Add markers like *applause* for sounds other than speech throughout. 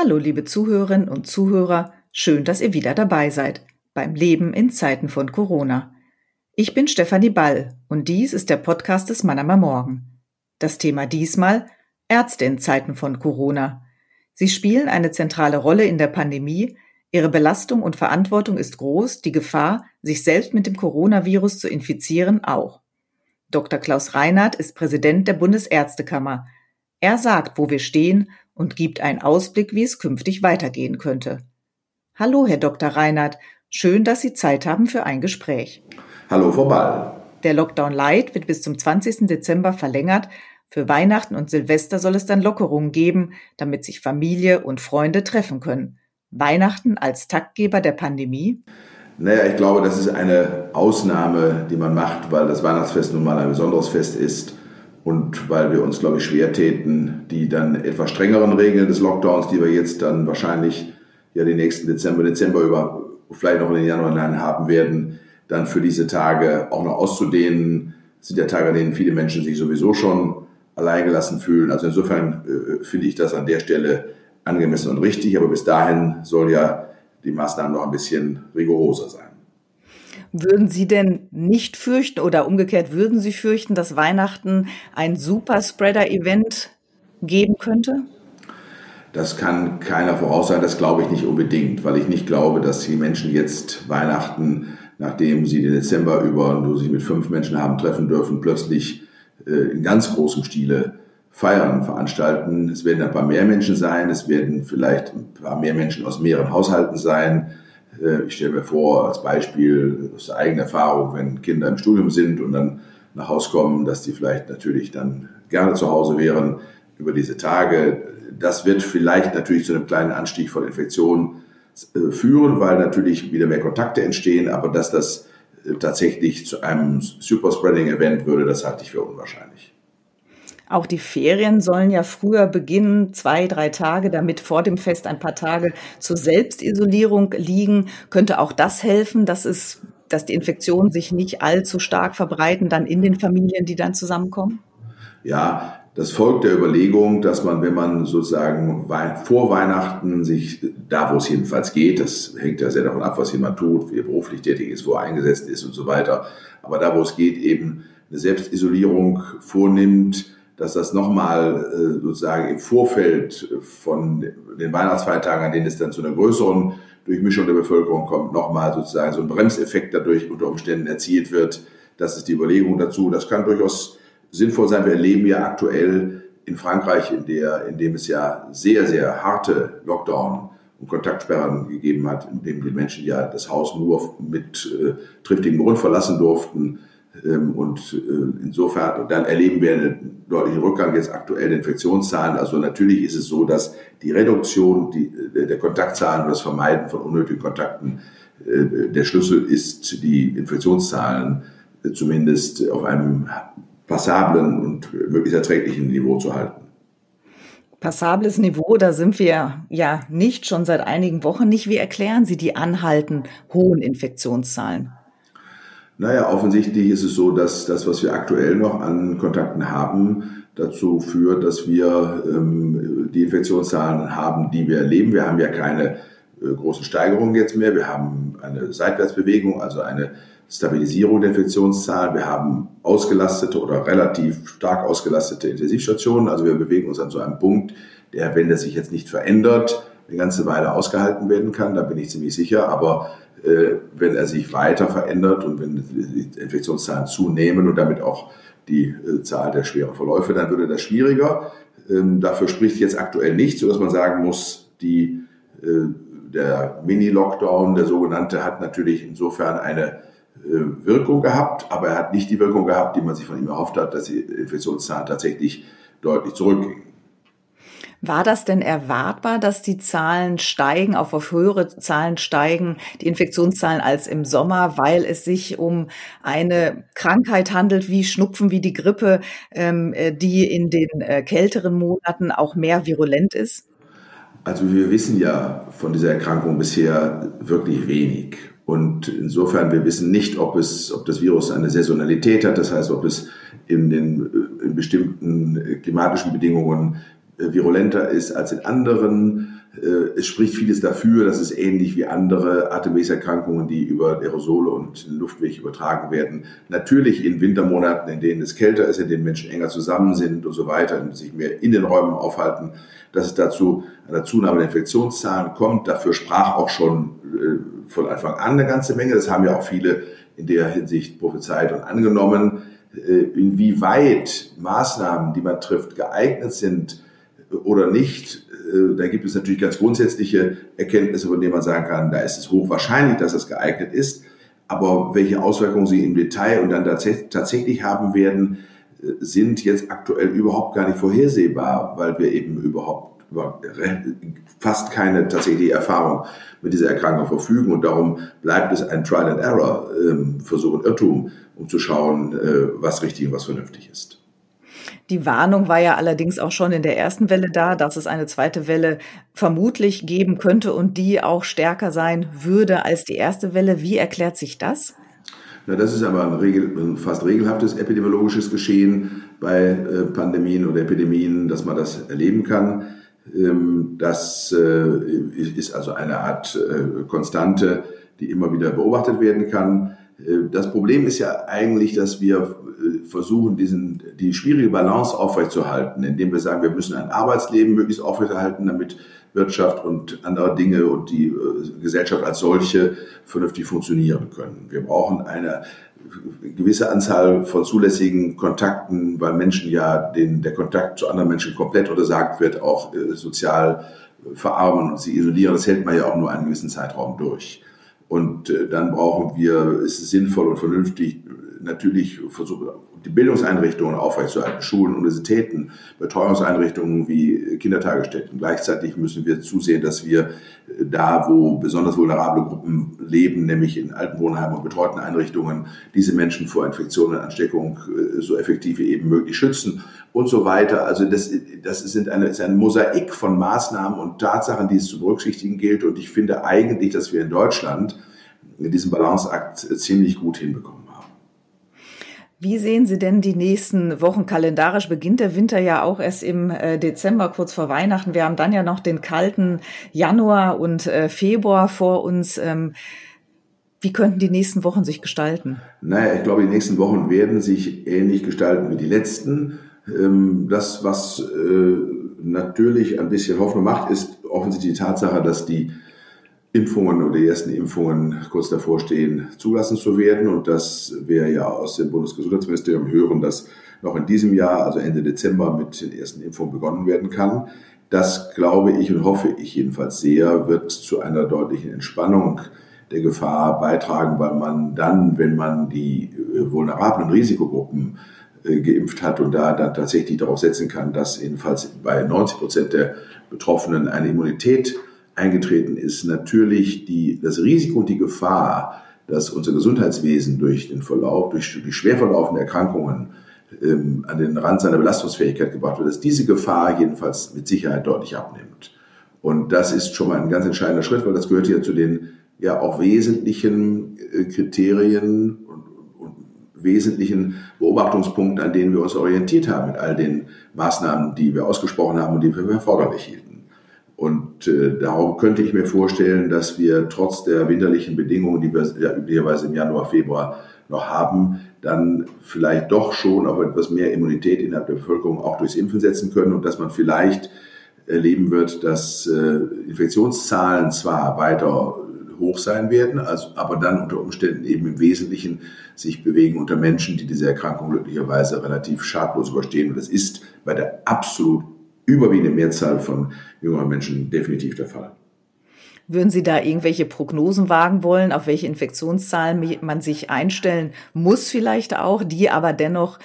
Hallo, liebe Zuhörerinnen und Zuhörer, schön, dass ihr wieder dabei seid beim Leben in Zeiten von Corona. Ich bin Stefanie Ball und dies ist der Podcast des Mannheimer Morgen. Das Thema diesmal Ärzte in Zeiten von Corona. Sie spielen eine zentrale Rolle in der Pandemie, ihre Belastung und Verantwortung ist groß, die Gefahr, sich selbst mit dem Coronavirus zu infizieren, auch. Dr. Klaus Reinhardt ist Präsident der Bundesärztekammer. Er sagt, wo wir stehen und gibt einen Ausblick, wie es künftig weitergehen könnte. Hallo, Herr Dr. Reinhardt, schön, dass Sie Zeit haben für ein Gespräch. Hallo, Frau Ball. Der Lockdown Light wird bis zum 20. Dezember verlängert. Für Weihnachten und Silvester soll es dann Lockerungen geben, damit sich Familie und Freunde treffen können. Weihnachten als Taktgeber der Pandemie? Naja, ich glaube, das ist eine Ausnahme, die man macht, weil das Weihnachtsfest nun mal ein besonderes Fest ist und weil wir uns, glaube ich, schwer täten, die dann etwas strengeren Regeln des Lockdowns, die wir jetzt dann wahrscheinlich ja den nächsten Dezember, Dezember über, vielleicht noch in den Januar hinein haben werden, dann für diese Tage auch noch auszudehnen. Das sind ja Tage, an denen viele Menschen sich sowieso schon alleingelassen fühlen. Also insofern äh, finde ich das an der Stelle angemessen und richtig. Aber bis dahin soll ja die Maßnahmen noch ein bisschen rigoroser sein. Würden Sie denn nicht fürchten oder umgekehrt würden Sie fürchten, dass Weihnachten ein Superspreader-Event geben könnte? Das kann keiner voraussagen, das glaube ich nicht unbedingt, weil ich nicht glaube, dass die Menschen jetzt Weihnachten, nachdem sie den Dezember über nur sich mit fünf Menschen haben treffen dürfen, plötzlich äh, in ganz großem Stile Feiern veranstalten. Es werden ein paar mehr Menschen sein, es werden vielleicht ein paar mehr Menschen aus mehreren Haushalten sein. Äh, ich stelle mir vor, als Beispiel aus eigener Erfahrung, wenn Kinder im Studium sind und dann nach Hause kommen, dass die vielleicht natürlich dann gerne zu Hause wären über diese Tage. Das wird vielleicht natürlich zu einem kleinen Anstieg von Infektionen äh, führen, weil natürlich wieder mehr Kontakte entstehen, aber dass das äh, tatsächlich zu einem Superspreading-Event würde, das halte ich für unwahrscheinlich. Auch die Ferien sollen ja früher beginnen, zwei, drei Tage, damit vor dem Fest ein paar Tage zur Selbstisolierung liegen. Könnte auch das helfen, dass es, dass die Infektionen sich nicht allzu stark verbreiten, dann in den Familien, die dann zusammenkommen? Ja, das folgt der Überlegung, dass man, wenn man sozusagen vor Weihnachten sich, da wo es jedenfalls geht, das hängt ja sehr davon ab, was jemand tut, wie er beruflich tätig ist, wo er eingesetzt ist und so weiter, aber da wo es geht, eben eine Selbstisolierung vornimmt, dass das nochmal äh, sozusagen im Vorfeld von den Weihnachtsfeiertagen, an denen es dann zu einer größeren Durchmischung der Bevölkerung kommt, nochmal sozusagen so ein Bremseffekt dadurch unter Umständen erzielt wird. Das ist die Überlegung dazu. Das kann durchaus sinnvoll sein. Wir erleben ja aktuell in Frankreich, in, der, in dem es ja sehr, sehr harte Lockdown und Kontaktsperren gegeben hat, in dem die Menschen ja das Haus nur mit äh, triftigem Grund verlassen durften, und äh, insofern, dann erleben wir einen deutlichen Rückgang jetzt aktuell der Infektionszahlen. Also natürlich ist es so, dass die Reduktion äh, der Kontaktzahlen und das Vermeiden von unnötigen Kontakten äh, der Schlüssel ist, die Infektionszahlen zumindest auf einem passablen und möglichst erträglichen Niveau zu halten. Passables Niveau, da sind wir ja nicht schon seit einigen Wochen nicht. Wie erklären Sie die anhalten hohen Infektionszahlen? Naja, offensichtlich ist es so, dass das, was wir aktuell noch an Kontakten haben, dazu führt, dass wir ähm, die Infektionszahlen haben, die wir erleben. Wir haben ja keine äh, großen Steigerungen jetzt mehr. Wir haben eine Seitwärtsbewegung, also eine Stabilisierung der Infektionszahlen. Wir haben ausgelastete oder relativ stark ausgelastete Intensivstationen. Also wir bewegen uns an so einem Punkt, der, wenn das sich jetzt nicht verändert, eine ganze Weile ausgehalten werden kann. Da bin ich ziemlich sicher. Aber wenn er sich weiter verändert und wenn die Infektionszahlen zunehmen und damit auch die äh, Zahl der schweren Verläufe, dann würde das schwieriger. Ähm, dafür spricht jetzt aktuell nicht, sodass man sagen muss, die, äh, der Mini-Lockdown, der sogenannte, hat natürlich insofern eine Wirkung gehabt, aber er hat nicht die Wirkung gehabt, die man sich von ihm erhofft hat, dass die Infektionszahlen tatsächlich deutlich zurückgingen. War das denn erwartbar, dass die Zahlen steigen, auf, auf höhere Zahlen steigen, die Infektionszahlen als im Sommer, weil es sich um eine Krankheit handelt wie Schnupfen, wie die Grippe, ähm, äh, die in den äh, kälteren Monaten auch mehr virulent ist? Also wir wissen ja von dieser Erkrankung bisher wirklich wenig. Und insofern, wir wissen nicht, ob, es, ob das Virus eine Saisonalität hat, das heißt, ob es in den in bestimmten klimatischen Bedingungen äh, virulenter ist als in anderen. Äh, es spricht vieles dafür, dass es ähnlich wie andere Atemwegserkrankungen, die über Aerosole und Luftweg übertragen werden, natürlich in Wintermonaten, in denen es kälter ist, in denen Menschen enger zusammen sind und so weiter, und sich mehr in den Räumen aufhalten, dass es dazu einer Zunahme der Infektionszahlen kommt. Dafür sprach auch schon äh, von Anfang an eine ganze Menge. Das haben ja auch viele in der Hinsicht prophezeit und angenommen. Äh, inwieweit Maßnahmen, die man trifft, geeignet sind oder nicht, äh, da gibt es natürlich ganz grundsätzliche Erkenntnisse, von denen man sagen kann, da ist es hochwahrscheinlich, dass es geeignet ist. Aber welche Auswirkungen sie im Detail und dann tatsächlich haben werden, äh, sind jetzt aktuell überhaupt gar nicht vorhersehbar, weil wir eben überhaupt fast keine tatsächliche Erfahrung mit dieser Erkrankung verfügen. Und darum bleibt es ein Trial and Error, ähm, Versuch und Irrtum, um zu schauen, äh, was richtig und was vernünftig ist. Die Warnung war ja allerdings auch schon in der ersten Welle da, dass es eine zweite Welle vermutlich geben könnte und die auch stärker sein würde als die erste Welle. Wie erklärt sich das? Na, das ist aber ein, regel, ein fast regelhaftes epidemiologisches Geschehen bei äh, Pandemien oder Epidemien, dass man das erleben kann. Ähm, das äh, ist also eine Art äh, Konstante, die immer wieder beobachtet werden kann. Äh, das Problem ist ja eigentlich, dass wir versuchen, diesen, die schwierige Balance aufrechtzuerhalten, indem wir sagen, wir müssen ein Arbeitsleben möglichst aufrechterhalten, damit Wirtschaft und andere Dinge und die Gesellschaft als solche vernünftig funktionieren können. Wir brauchen eine gewisse Anzahl von zulässigen Kontakten, weil Menschen ja den, der Kontakt zu anderen Menschen komplett untersagt wird, auch äh, sozial verarmen und sie isolieren. Das hält man ja auch nur einen gewissen Zeitraum durch. Und äh, dann brauchen wir, ist es sinnvoll und vernünftig, natürlich versuchen, die Bildungseinrichtungen aufrechtzuerhalten, Schulen, Universitäten, Betreuungseinrichtungen wie Kindertagesstätten. Gleichzeitig müssen wir zusehen, dass wir da, wo besonders vulnerable Gruppen leben, nämlich in alten Wohnheimen und betreuten Einrichtungen, diese Menschen vor Infektionen und Ansteckung äh, so effektiv wie eben möglich schützen und so weiter. Also das, das sind eine, ist ein Mosaik von Maßnahmen und Tatsachen, die es zu berücksichtigen gilt. Und ich finde eigentlich, dass wir in Deutschland diesen Balanceakt ziemlich gut hinbekommen. Wie sehen Sie denn die nächsten Wochen kalendarisch? Beginnt der Winter ja auch erst im äh, Dezember, kurz vor Weihnachten. Wir haben dann ja noch den kalten Januar und äh, Februar vor uns. Ähm, wie könnten die nächsten Wochen sich gestalten? Naja, ich glaube, die nächsten Wochen werden sich ähnlich gestalten wie die letzten. Ähm, das, was äh, natürlich ein bisschen Hoffnung macht, ist offensichtlich die Tatsache, dass die Impfungen oder die ersten Impfungen kurz davor stehen, zulassen zu werden und dass wir ja aus dem Bundesgesundheitsministerium hören, dass noch in diesem Jahr, also Ende Dezember, mit den ersten Impfungen begonnen werden kann. Das glaube ich und hoffe ich jedenfalls sehr, wird zu einer deutlichen Entspannung der Gefahr beitragen, weil man dann, wenn man die äh, vulnerablen Risikogruppen äh, geimpft hat und da dann tatsächlich darauf setzen kann, dass jedenfalls bei 90 Prozent der Betroffenen eine Immunität eingetreten ist, natürlich die, das Risiko und die Gefahr, dass unser Gesundheitswesen durch den Verlauf, durch die schwer verlaufenden Erkrankungen ähm, an den Rand seiner Belastungsfähigkeit gebracht wird, dass diese Gefahr jedenfalls mit Sicherheit deutlich abnimmt. Und das ist schon mal ein ganz entscheidender Schritt, weil das gehört ja zu den ja auch wesentlichen äh, Kriterien und, und wesentlichen Beobachtungspunkten, an denen wir uns orientiert haben mit all den Maßnahmen, die wir ausgesprochen haben und die wir für erforderlich hielten. Und äh, darum könnte ich mir vorstellen, dass wir trotz der winterlichen Bedingungen, die wir ja üblicherweise im Januar, Februar noch haben, dann vielleicht doch schon auf etwas mehr Immunität innerhalb der Bevölkerung auch durchs Impfen setzen können und dass man vielleicht erleben wird, dass äh, Infektionszahlen zwar weiter hoch sein werden, also, aber dann unter Umständen eben im Wesentlichen sich bewegen unter Menschen, die diese Erkrankung glücklicherweise relativ schadlos überstehen. Und das ist bei der absolut überwiegende Mehrzahl von jüngeren Menschen definitiv der Fall. Würden Sie da irgendwelche Prognosen wagen wollen, auf welche Infektionszahlen man sich einstellen muss vielleicht auch, die aber dennoch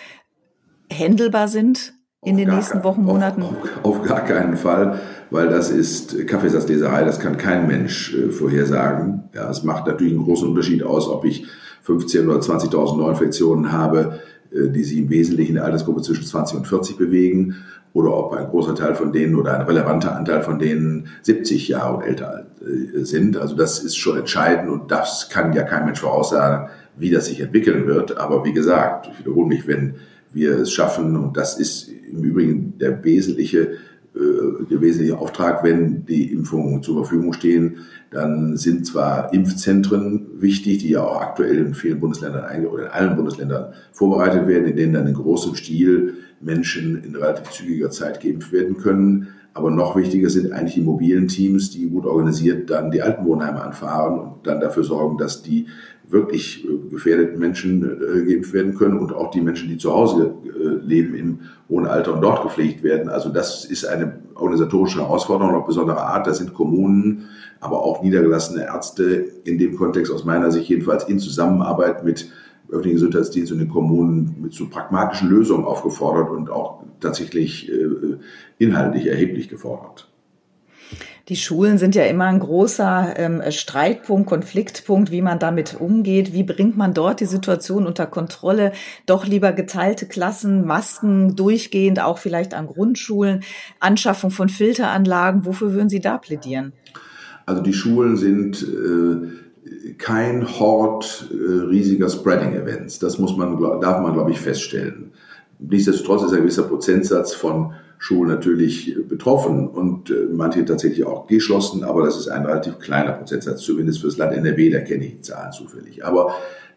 händelbar sind in auf den nächsten kein, Wochen, Monaten? Auf, auf, auf, gar keinen Fall, weil das ist Kaffeesatzleserei, das kann kein Mensch äh, vorhersagen. Ja, es macht natürlich einen großen Unterschied aus, ob ich 15.000 oder 20.000 Neuinfektionen habe, äh, die sich im Wesentlichen in der Altersgruppe zwischen 20 und 40 bewegen oder ob ein großer Teil von denen oder ein relevanter Anteil von denen 70 Jahre und älter äh, sind. Also das ist schon entscheidend und das kann ja kein Mensch voraussagen, wie das sich entwickeln wird. Aber wie gesagt, ich wiederhole mich, wenn wir es schaffen, und das ist im Übrigen der wesentliche äh, der wesentliche Auftrag, wenn die Impfungen zur Verfügung stehen, dann sind zwar Impfzentren wichtig, die ja auch aktuell in vielen Bundesländern oder in allen Bundesländern vorbereitet werden, in denen dann in großem Stil Menschen in relativ zügiger Zeit geimpft werden können. Aber noch wichtiger sind eigentlich die mobilen Teams, die gut organisiert dann die Altenwohnheime anfahren und dann dafür sorgen, dass die wirklich äh, gefährdeten Menschen äh, geimpft werden können und auch die Menschen, die zu Hause äh, leben im hohen Alter und dort gepflegt werden. Also das ist eine organisatorische Herausforderung auf besondere Art. Da sind Kommunen, aber auch niedergelassene Ärzte in dem Kontext aus meiner Sicht jedenfalls in Zusammenarbeit mit öffentlichen Gesundheitsdienst und den Kommunen mit so pragmatischen Lösungen aufgefordert und auch tatsächlich äh, inhaltlich erheblich gefordert. Die Schulen sind ja immer ein großer ähm, Streitpunkt, Konfliktpunkt, wie man damit umgeht. Wie bringt man dort die Situation unter Kontrolle? Doch lieber geteilte Klassen, Masken durchgehend, auch vielleicht an Grundschulen, Anschaffung von Filteranlagen. Wofür würden Sie da plädieren? Also die Schulen sind äh, kein Hort äh, riesiger Spreading-Events. Das muss man, darf man, glaube ich, feststellen. Nichtsdestotrotz ist ein gewisser Prozentsatz von Schulen natürlich betroffen und äh, manche tatsächlich auch geschlossen, aber das ist ein relativ kleiner Prozentsatz, zumindest für das Land NRW, da kenne ich die Zahlen zufällig. Aber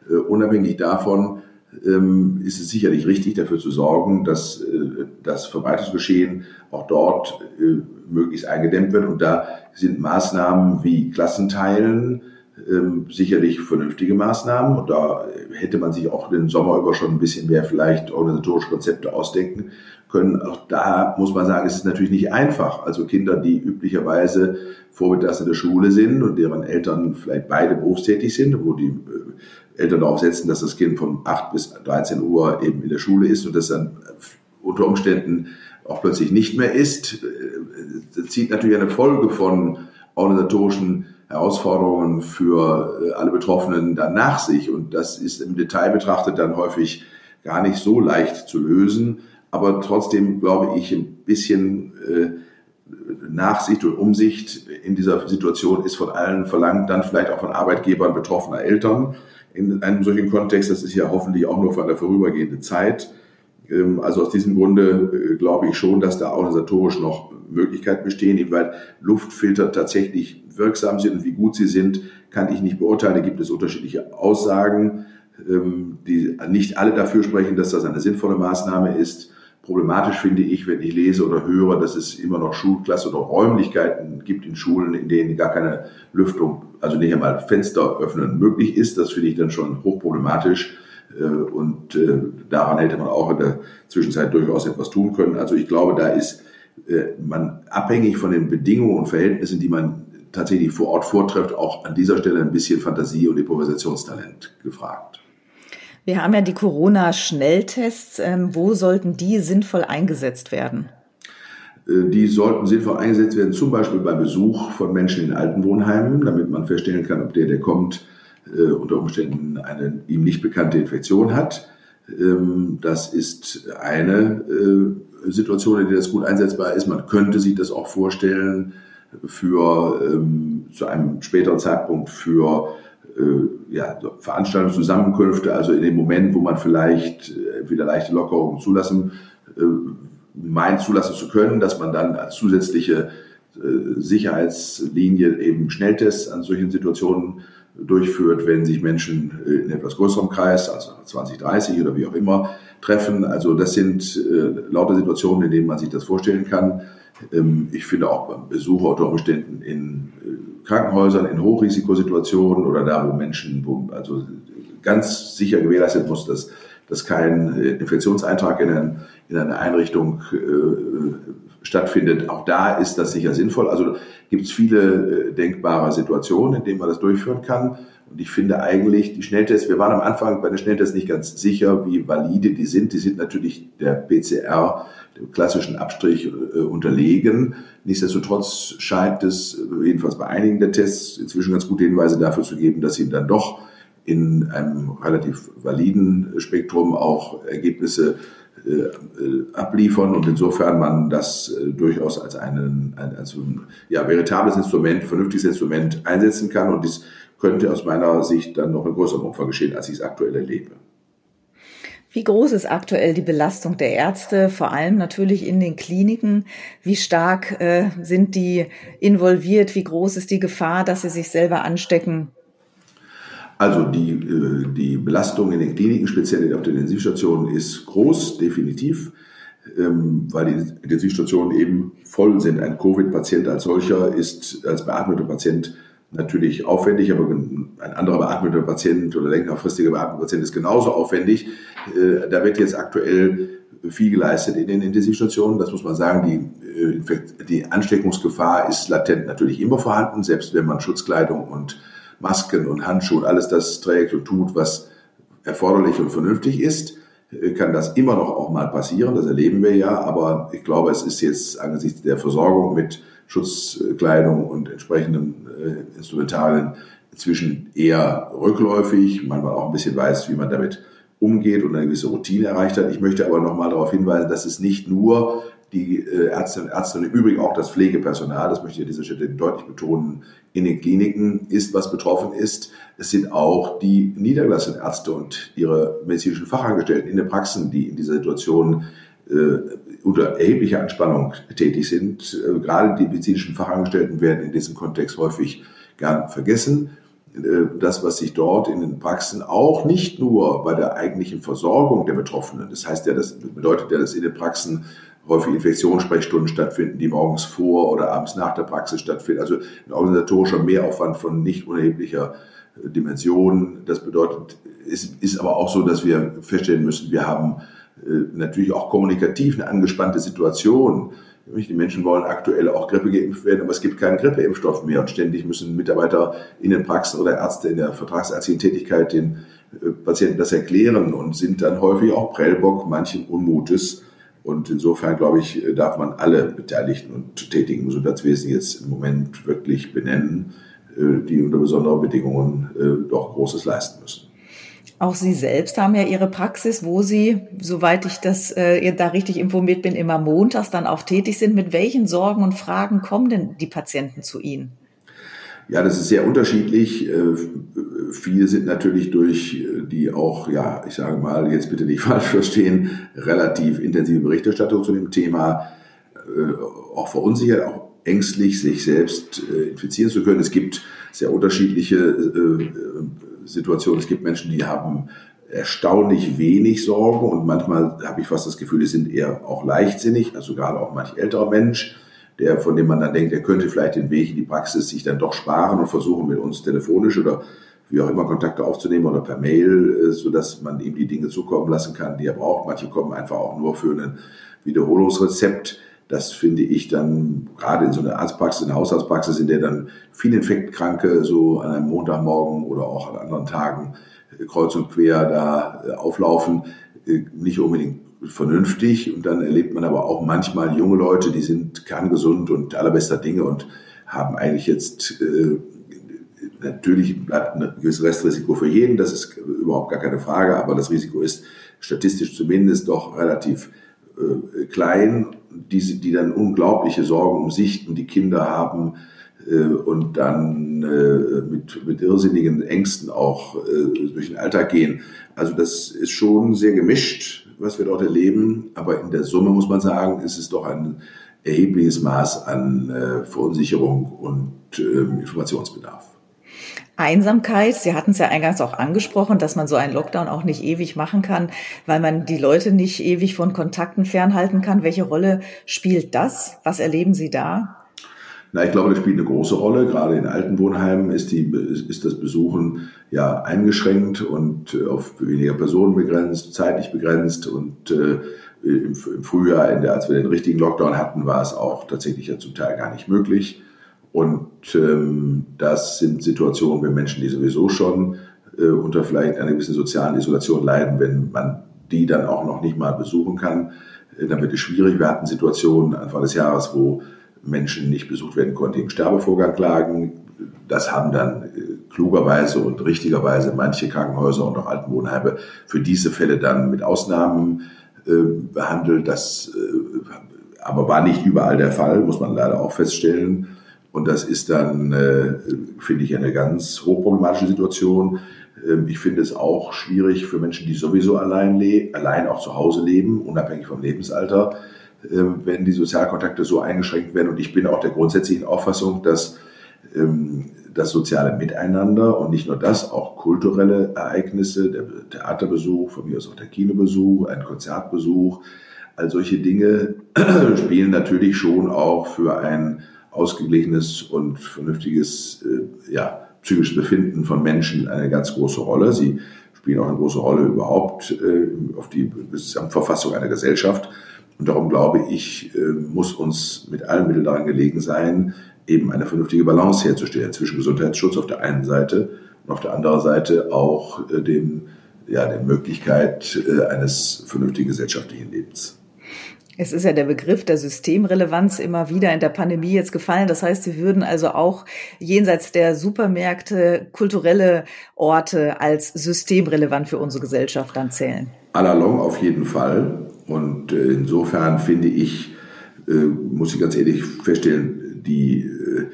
äh, unabhängig davon ähm, ist es sicherlich richtig, dafür zu sorgen, dass äh, das Verbreitungsgeschehen auch dort äh, möglichst eingedämmt wird. Und da sind Maßnahmen wie Klassenteilen, ähm, sicherlich vernünftige Maßnahmen. Und da hätte man sich auch den Sommer über schon ein bisschen mehr vielleicht organisatorische Konzepte ausdenken können. Auch da muss man sagen, es ist natürlich nicht einfach. Also Kinder, die üblicherweise vormittags in der Schule sind und deren Eltern vielleicht beide berufstätig sind, wo die äh, Eltern darauf setzen, dass das Kind von 8 bis 13 Uhr eben in der Schule ist und das dann unter Umständen auch plötzlich nicht mehr ist, das äh, zieht natürlich eine Folge von organisatorischen Herausforderungen für äh, alle Betroffenen dann nach sich. Und das ist im Detail betrachtet dann häufig gar nicht so leicht zu lösen. Aber trotzdem glaube ich, ein bisschen äh, Nachsicht und Umsicht in dieser Situation ist von allen verlangt, dann vielleicht auch von Arbeitgebern betroffener Eltern in einem solchen Kontext. Das ist ja hoffentlich auch nur für eine vorübergehende Zeit. Ähm, also aus diesem Grunde äh, glaube ich schon, dass da organisatorisch noch Möglichkeiten bestehen, inwieweit Luftfilter tatsächlich wirksam sind und wie gut sie sind, kann ich nicht beurteilen. Da gibt es unterschiedliche Aussagen, ähm, die nicht alle dafür sprechen, dass das eine sinnvolle Maßnahme ist. Problematisch finde ich, wenn ich lese oder höre, dass es immer noch Schulklasse oder Räumlichkeiten gibt in Schulen, in denen gar keine Lüftung, also nicht einmal Fenster öffnen möglich ist. Das finde ich dann schon hochproblematisch. Äh, und äh, daran hätte man auch in der Zwischenzeit durchaus etwas tun können. Also ich glaube, da ist äh, man abhängig von den Bedingungen und Verhältnissen, die man tatsächlich vor Ort vortrifft, auch an dieser Stelle ein bisschen Fantasie und Improvisationstalent gefragt. Wir haben ja die Corona-Schnelltests. Ähm, wo sollten die sinnvoll eingesetzt werden? Die sollten sinnvoll eingesetzt werden, zum Beispiel bei Besuch von Menschen in Altenwohnheimen, damit man feststellen kann, ob der, der kommt, unter Umständen eine ihm nicht bekannte Infektion hat. Ähm, das ist eine Situation, in der das gut einsetzbar ist. Man könnte sich das auch vorstellen für ähm, zu einem späteren Zeitpunkt für äh, ja, Veranstaltungen, Zusammenkünfte, also in dem Moment, wo man vielleicht äh, wieder leichte Lockerungen zulassen, äh, meint zulassen zu können, dass man dann als zusätzliche äh, Sicherheitslinie eben Schnelltests an solchen Situationen durchführt, wenn sich Menschen äh, in etwas größerem Kreis, also 20, 30 oder wie auch immer, treffen. Also das sind äh, lauter Situationen, in denen man sich das vorstellen kann. Ähm, ich finde auch Besuche unter Umständen in äh, Krankenhäusern, in Hochrisikosituationen oder da, wo Menschen, wo also ganz sicher gewährleistet muss, dass, dass kein äh, Infektionseintrag in, ein, in eine Einrichtung äh, stattfindet. Auch da ist das sicher sinnvoll. Also gibt es viele äh, denkbare Situationen, in denen man das durchführen kann. Und ich finde eigentlich, die Schnelltests, wir waren am Anfang bei den Schnelltests nicht ganz sicher, wie valide die sind. Die sind natürlich der PCR, dem klassischen Abstrich äh, unterlegen. Nichtsdestotrotz scheint es, jedenfalls bei einigen der Tests, inzwischen ganz gute Hinweise dafür zu geben, dass sie dann doch in einem relativ validen Spektrum auch Ergebnisse äh, abliefern und insofern man das äh, durchaus als, einen, als ein ja, veritables Instrument, vernünftiges Instrument einsetzen kann und dies könnte aus meiner Sicht dann noch in größerem Umfang geschehen, als ich es aktuell erlebe. Wie groß ist aktuell die Belastung der Ärzte, vor allem natürlich in den Kliniken? Wie stark äh, sind die involviert? Wie groß ist die Gefahr, dass sie sich selber anstecken? Also die, äh, die Belastung in den Kliniken, speziell auf den Intensivstationen, ist groß, definitiv, ähm, weil die Intensivstationen eben voll sind. Ein Covid-Patient als solcher ist als beatmeter Patient natürlich aufwendig, aber ein anderer beatmeter Patient oder längerfristiger beatmeter Patient ist genauso aufwendig. Äh, da wird jetzt aktuell viel geleistet in den Intensivstationen. Das muss man sagen. Die, äh, die Ansteckungsgefahr ist latent natürlich immer vorhanden, selbst wenn man Schutzkleidung und Masken und Handschuhe und alles das trägt und tut, was erforderlich und vernünftig ist, äh, kann das immer noch auch mal passieren. Das erleben wir ja. Aber ich glaube, es ist jetzt angesichts der Versorgung mit Schutzkleidung und entsprechenden äh, Instrumentarien inzwischen eher rückläufig, manchmal auch ein bisschen weiß, wie man damit umgeht und eine gewisse Routine erreicht hat. Ich möchte aber nochmal darauf hinweisen, dass es nicht nur die äh, Ärztinnen und Ärzte und im Übrigen auch das Pflegepersonal, das möchte ich an dieser Stelle deutlich betonen, in den Kliniken ist, was betroffen ist. Es sind auch die niedergelassenen Ärzte und ihre medizinischen Fachangestellten in den Praxen, die in dieser Situation äh, unter erheblicher Anspannung tätig sind. Äh, gerade die medizinischen Fachangestellten werden in diesem Kontext häufig gern vergessen. Äh, das, was sich dort in den Praxen auch nicht nur bei der eigentlichen Versorgung der Betroffenen, das heißt ja, das bedeutet ja, dass in den Praxen häufig Infektionssprechstunden stattfinden, die morgens vor oder abends nach der Praxis stattfinden. Also ein organisatorischer Mehraufwand von nicht unerheblicher Dimension. Das bedeutet, es ist aber auch so, dass wir feststellen müssen, wir haben äh, natürlich auch kommunikativ eine angespannte Situation. Die Menschen wollen aktuell auch Grippe geimpft werden, aber es gibt keinen Grippeimpfstoff mehr und ständig müssen Mitarbeiter in den Praxen oder Ärzte in der vertragsärztlichen Tätigkeit den äh, Patienten das erklären und sind dann häufig auch Prellbock manchen Unmutes. Und insofern, glaube ich, darf man alle Beteiligten und Tätigen im Gesundheitswesen jetzt im Moment wirklich benennen, äh, die unter besonderen Bedingungen doch Großes leisten müssen. Auch Sie selbst haben ja Ihre Praxis, wo Sie, soweit ich das äh, da richtig informiert bin, immer montags dann auch tätig sind. Mit welchen Sorgen und Fragen kommen denn die Patienten zu Ihnen? Ja, das ist sehr unterschiedlich. Äh, viele sind natürlich durch die auch, ja, ich sage mal, jetzt bitte nicht *laughs* falsch verstehen, relativ intensive Berichterstattung zu dem Thema äh, auch verunsichert, auch ängstlich, sich selbst äh, infizieren zu können. Es gibt sehr unterschiedliche Situation. Es gibt Menschen, die haben erstaunlich wenig Sorgen und manchmal habe ich fast das Gefühl, die sind eher auch leichtsinnig, also gerade auch manch älterer Mensch, der, von dem man dann denkt, er könnte vielleicht den Weg in die Praxis sich dann doch sparen und versuchen mit uns telefonisch oder wie auch immer Kontakte aufzunehmen oder per Mail, äh, so dass man ihm die Dinge zukommen lassen kann, die er braucht. Manche kommen einfach auch nur für ein Wiederholungsrezept. Das finde ich dann gerade in so einer Arztpraxis, in einer Hausarztpraxis, in der dann viele Infektkranke so an einem Montagmorgen oder auch an anderen Tagen äh, kreuz und quer da äh, auflaufen, nicht unbedingt vernünftig. Und dann erlebt man aber auch manchmal junge Leute, die sind kerngesund und allerbester Dinge und haben eigentlich jetzt natürlich bleibt ein gewisses Restrisiko für jeden, das ist überhaupt gar keine Frage, aber das Risiko ist statistisch zumindest doch relativ äh, klein, die, die dann unglaubliche Sorgen um sich und die Kinder haben äh, und dann äh, mit, mit irrsinnigen Ängsten auch äh, durch den Alltag gehen. Also das ist schon sehr gemischt, was wir dort erleben, aber in der Summe muss man sagen, ist es doch ein erhebliches Maß an äh, Verunsicherung und ähm, Informationsbedarf. Einsamkeit, Sie hatten es ja eingangs auch angesprochen, dass man so einen Lockdown auch nicht ewig machen kann, weil man die Leute nicht ewig von Kontakten fernhalten kann. Welche Rolle spielt das? Was erleben Sie da? Na, ich glaube, das spielt eine große Rolle. Gerade in alten Wohnheimen ist, die, ist das Besuchen ja eingeschränkt und äh, auf weniger Personen begrenzt, zeitlich begrenzt. Und äh, im, im Frühjahr, der, als wir den richtigen Lockdown hatten, war es auch tatsächlich ja zum Teil gar nicht möglich. Und ähm, das sind Situationen für Menschen, die sowieso schon äh, unter vielleicht einer gewissen sozialen Isolation leiden, wenn man die dann auch noch nicht mal besuchen kann, äh, dann wird es schwierig. Wir hatten Situationen Anfang des Jahres, wo Menschen nicht besucht werden konnten, die im Sterbevorgang lagen. Das haben dann äh, klugerweise und richtigerweise manche Krankenhäuser und auch Altenwohnheime für diese Fälle dann mit Ausnahmen äh, behandelt. Das äh, aber war nicht überall der Fall, muss man leider auch feststellen. Und das ist dann, äh, finde ich, eine ganz hochproblematische Situation. Ähm, ich finde es auch schwierig für Menschen, die sowieso allein, allein auch zu Hause leben, unabhängig vom Lebensalter, wenn die Sozialkontakte so eingeschränkt werden. Und ich bin auch der grundsätzlichen Auffassung, dass ähm, das soziale Miteinander und nicht nur das, auch kulturelle Ereignisse, der Theaterbesuch, von mir aus auch der Kinobesuch, ein Konzertbesuch, all solche Dinge *clears throat* spielen natürlich schon auch für ein ausgeglichenes und vernünftiges äh, ja, psychisches Befinden von Menschen eine ganz große Rolle. Sie spielen auch eine große Rolle überhaupt äh, auf die Gesamtverfassung einer Gesellschaft. Und darum glaube ich, äh, muss uns mit allen Mitteln daran gelegen sein, eben eine vernünftige Balance herzustellen zwischen Gesundheitsschutz auf der einen Seite und auf der anderen Seite auch äh, dem, ja, der Möglichkeit äh, eines vernünftigen gesellschaftlichen Lebens. Es ist ja der Begriff der Systemrelevanz immer wieder in der Pandemie jetzt gefallen. Das heißt, Sie würden also auch jenseits der Supermärkte kulturelle Orte als systemrelevant für unsere Gesellschaft dann zählen. Allalong auf jeden Fall. Und äh, insofern finde ich, äh, muss ich ganz ehrlich feststellen, die äh,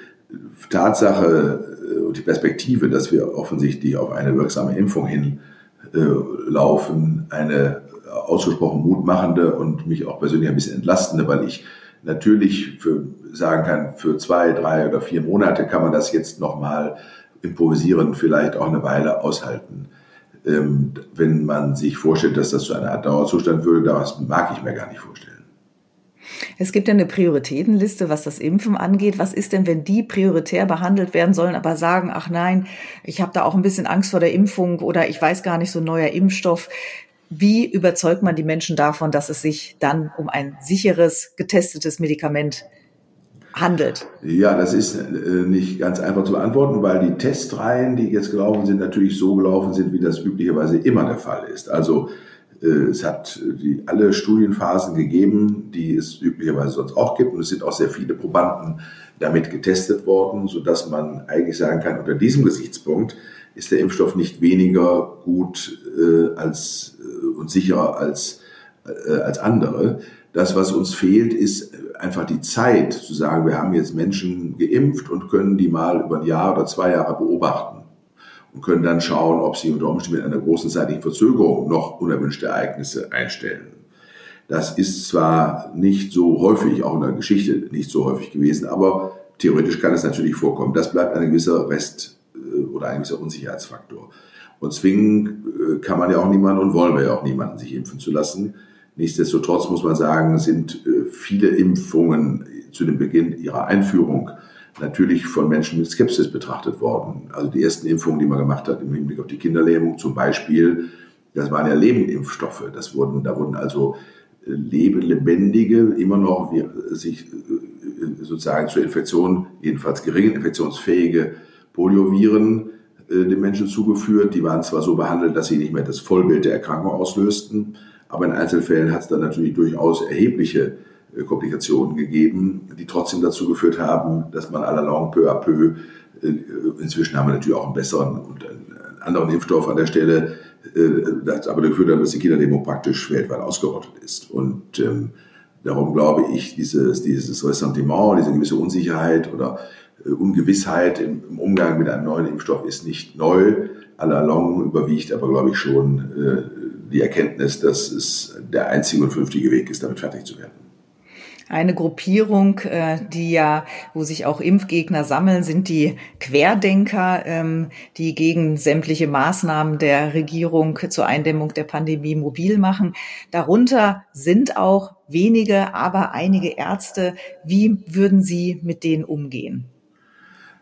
Tatsache und die Perspektive, dass wir offensichtlich auf eine wirksame Impfung hinlaufen, eine ausgesprochen mutmachende und mich auch persönlich ein bisschen entlastende, weil ich natürlich für, sagen kann, für zwei, drei oder vier Monate kann man das jetzt nochmal improvisieren, vielleicht auch eine Weile aushalten. Ähm, wenn man sich vorstellt, dass das zu einer Art Dauerzustand würde, das mag ich mir gar nicht vorstellen. Es gibt ja eine Prioritätenliste, was das Impfen angeht. Was ist denn, wenn die prioritär behandelt werden sollen, aber sagen, ach nein, ich habe da auch ein bisschen Angst vor der Impfung oder ich weiß gar nicht, so ein neuer Impfstoff. Wie überzeugt man die Menschen davon, dass es sich dann um ein sicheres, getestetes Medikament handelt? Ja, das ist äh, nicht ganz einfach zu beantworten, weil die Testreihen, die jetzt gelaufen sind, natürlich so gelaufen sind, wie das üblicherweise immer der Fall ist. Also äh, es hat die, alle Studienphasen gegeben, die es üblicherweise sonst auch gibt. Und es sind auch sehr viele Probanden damit getestet worden, sodass man eigentlich sagen kann, unter diesem Gesichtspunkt ist der Impfstoff nicht weniger gut äh, als und sicherer als, äh, als andere. Das, was uns fehlt, ist einfach die Zeit zu sagen, wir haben jetzt Menschen geimpft und können die mal über ein Jahr oder zwei Jahre beobachten und können dann schauen, ob sie unter Umständen mit einer großen zeitlichen Verzögerung noch unerwünschte Ereignisse einstellen. Das ist zwar nicht so häufig, auch in der Geschichte nicht so häufig gewesen, aber theoretisch kann es natürlich vorkommen. Das bleibt ein gewisser Rest äh, oder ein gewisser Unsicherheitsfaktor. Und zwingen äh, kann man ja auch niemanden und wollen wir ja auch niemanden, sich impfen zu lassen. Nichtsdestotrotz muss man sagen, sind äh, viele Impfungen zu dem Beginn ihrer Einführung natürlich von Menschen mit Skepsis betrachtet worden. Also die ersten Impfungen, die man gemacht hat im Hinblick auf die Kinderlähmung zum Beispiel, das waren ja Lebendimpfstoffe. Das wurden, da wurden also äh, lebendige, immer noch sich sozusagen zur Infektion, jedenfalls geringen infektionsfähige Polioviren äh, den Menschen zugeführt. Die waren zwar so behandelt, dass sie nicht mehr das Vollbild der Erkrankung auslösten, aber in Einzelfällen hat es dann natürlich durchaus erhebliche äh, Komplikationen gegeben, die trotzdem dazu geführt haben, dass man allalong peu à peu, äh, inzwischen haben wir natürlich auch einen besseren und einen anderen Impfstoff an der Stelle, das aber dafür dann, dass die Kinderdemo praktisch weltweit ausgerottet ist. Und ähm, darum glaube ich, dieses, dieses Ressentiment, diese gewisse Unsicherheit oder äh, Ungewissheit im, Umgang mit einem neuen Impfstoff ist nicht neu. Allalong überwiegt aber, glaube ich, schon äh, die Erkenntnis, dass es der einzige und vernünftige Weg ist, damit fertig zu werden. Eine Gruppierung, äh, die ja, wo sich auch Impfgegner sammeln, sind die Querdenker, ähm, die gegen sämtliche Maßnahmen der Regierung zur Eindämmung der Pandemie mobil machen. Darunter sind auch wenige, aber einige Ärzte. Wie würden Sie mit denen umgehen?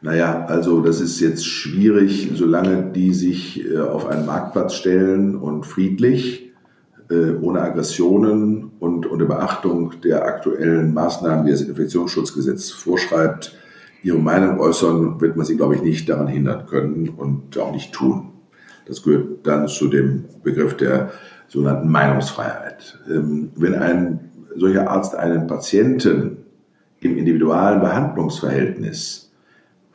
Naja, also das ist jetzt schwierig, solange die sich äh, auf einen Marktplatz stellen und friedlich, äh, ohne Aggressionen und unter Beachtung der aktuellen Maßnahmen, die das Infektionsschutzgesetz vorschreibt, ihre Meinung äußern, wird man sie, glaube ich, nicht daran hindern können und auch nicht tun. Das gehört dann zu dem Begriff der sogenannten Meinungsfreiheit. Ähm, wenn ein solcher Arzt einen Patienten im individualen Behandlungsverhältnis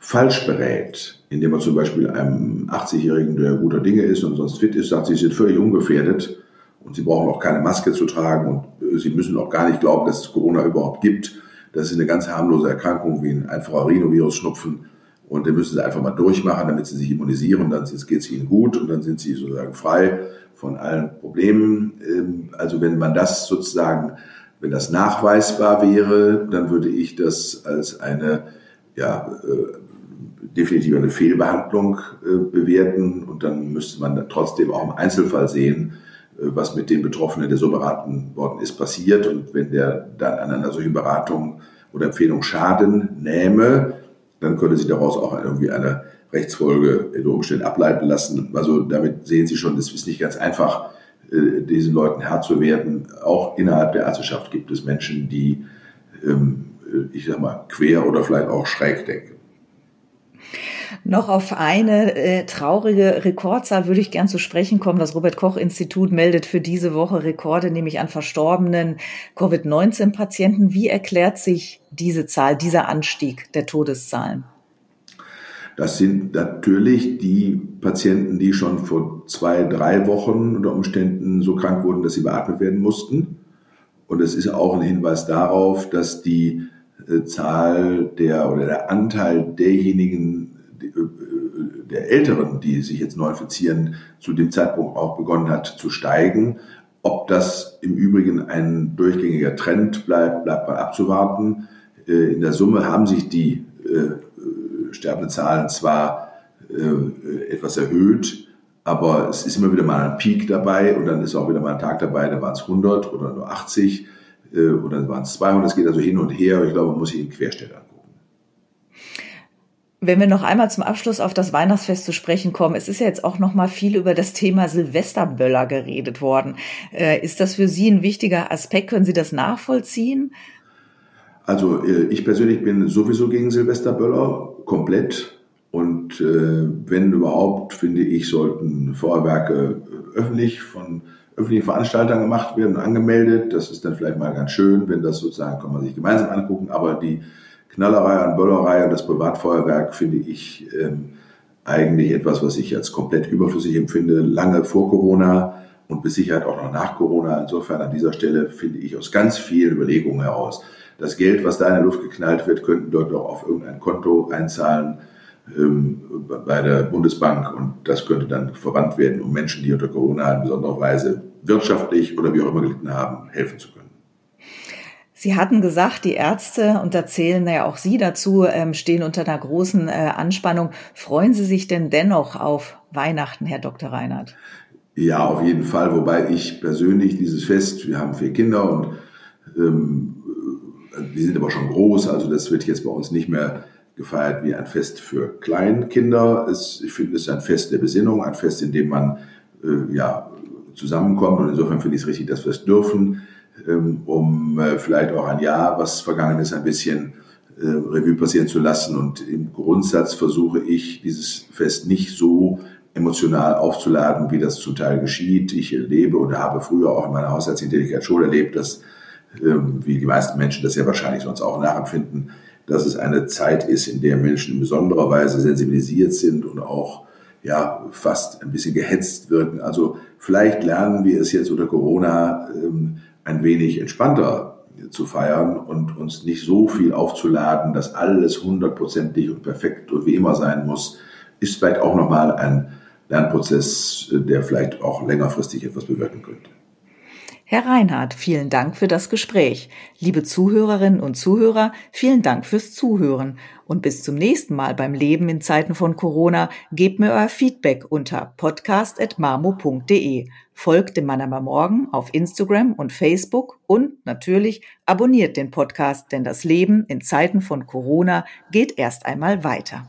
falsch berät, indem man zum Beispiel einem 80-Jährigen, der guter Dinge ist und sonst fit ist, sagt, sie sind völlig ungefährdet und sie brauchen auch keine Maske zu tragen und sie müssen auch gar nicht glauben, dass es Corona überhaupt gibt. Das ist eine ganz harmlose Erkrankung wie ein einfacher Rhinovirus-Schnupfen Und den müssen sie einfach mal durchmachen, damit sie sich immunisieren. Dann geht es ihnen gut und dann sind sie sozusagen frei von allen Problemen. Ähm, also wenn man das sozusagen, wenn das nachweisbar wäre, dann würde ich das als eine ja, äh, definitiv eine Fehlbehandlung äh, bewerten und dann müsste man trotzdem auch im Einzelfall sehen, äh, was mit dem Betroffenen, der so beraten worden ist, passiert. Und wenn der dann an einer solchen Beratung oder Empfehlung Schaden nähme, dann könnte sich daraus auch irgendwie eine Rechtsfolge in Umständen ableiten lassen. Also damit sehen Sie schon, es ist nicht ganz einfach, äh, diesen Leuten Herr zu werden. Auch innerhalb der Ärzteschaft gibt es Menschen, die, ähm, ich sag mal, quer oder vielleicht auch schräg denken. Noch auf eine äh, traurige Rekordzahl würde ich gern zu sprechen kommen. Das Robert Koch Institut meldet für diese Woche Rekorde, nämlich an verstorbenen Covid-19-Patienten. Wie erklärt sich diese Zahl, dieser Anstieg der Todeszahlen? Das sind natürlich die Patienten, die schon vor zwei, drei Wochen unter Umständen so krank wurden, dass sie beatmet werden mussten. Und es ist auch ein Hinweis darauf, dass die äh, Zahl der oder der Anteil derjenigen, der Älteren, die sich jetzt neu infizieren, zu dem Zeitpunkt auch begonnen hat zu steigen. Ob das im Übrigen ein durchgängiger Trend bleibt, bleibt mal abzuwarten. Äh, in der Summe haben sich die äh, sterbenden Zahlen zwar etwas erhöht, aber es ist immer wieder mal ein Peak dabei und dann ist auch wieder mal ein Tag dabei, da waren es 100 oder nur 80 oder waren es 200. Es geht also hin und her. Ich glaube, man muss sich in Querstellern wenn wir noch einmal zum Abschluss auf das Weihnachtsfest zu sprechen kommen, es ist ja jetzt auch noch mal viel über das Thema Silvesterböller geredet worden. Äh, ist das für Sie ein wichtiger Aspekt? Können Sie das nachvollziehen? Also äh, ich persönlich bin sowieso gegen Silvesterböller, komplett. Und äh, wenn überhaupt, finde ich, sollten Feuerwerke öffentlich von öffentlichen Veranstaltern gemacht werden, angemeldet. Das ist dann vielleicht mal ganz schön, wenn das sozusagen, kann man sich gemeinsam angucken. Aber die Knallerei und Böllerei und das Privatfeuerwerk finde ich ähm, eigentlich etwas, was ich als komplett überflüssig empfinde, lange vor Corona und mit Sicherheit auch noch nach Corona. Insofern an dieser Stelle finde ich aus ganz vielen Überlegungen heraus, das Geld, was da in der Luft geknallt wird, könnten dort auch auf irgendein Konto einzahlen ähm, bei der Bundesbank und das könnte dann verwandt werden, um Menschen, die unter Corona in besonderer Weise wirtschaftlich oder wie auch immer gelitten haben, helfen zu können. Sie hatten gesagt, die Ärzte, und da zählen ja auch Sie dazu, ähm, stehen unter einer großen äh, Anspannung. Freuen Sie sich denn dennoch auf Weihnachten, Herr Dr. Reinhardt? Ja, auf jeden Fall. Wobei ich persönlich dieses Fest, wir haben vier Kinder und ähm, die sind aber schon groß, also das wird jetzt bei uns nicht mehr gefeiert wie ein Fest für Kleinkinder. Es, ich finde, es ist ein Fest der Besinnung, ein Fest, in dem man äh, ja, zusammenkommt. Und insofern finde ich es richtig, dass wir es dürfen. Ähm, um äh, vielleicht auch ein Jahr, was vergangen ist, ein bisschen äh, Revue passieren zu lassen. Und im Grundsatz versuche ich, dieses Fest nicht so emotional aufzuladen, wie das zum Teil geschieht. Ich erlebe und habe früher auch in meiner Haushaltstätigkeit schon erlebt, dass, ähm, wie die meisten Menschen das ja wahrscheinlich sonst auch nachempfinden, dass es eine Zeit ist, in der Menschen in besonderer Weise sensibilisiert sind und auch ja fast ein bisschen gehetzt wirken. Also vielleicht lernen wir es jetzt unter Corona ähm, ein wenig entspannter zu feiern und uns nicht so viel aufzuladen, dass alles hundertprozentig und perfekt und wie immer sein muss, ist vielleicht auch nochmal ein Lernprozess, der vielleicht auch längerfristig etwas bewirken könnte. Herr Reinhardt, vielen Dank für das Gespräch. Liebe Zuhörerinnen und Zuhörer, vielen Dank fürs Zuhören. Und bis zum nächsten Mal beim Leben in Zeiten von Corona, gebt mir euer Feedback unter podcast.marmo.de. Folgt dem Mannheimer Morgen auf Instagram und Facebook und natürlich abonniert den Podcast, denn das Leben in Zeiten von Corona geht erst einmal weiter.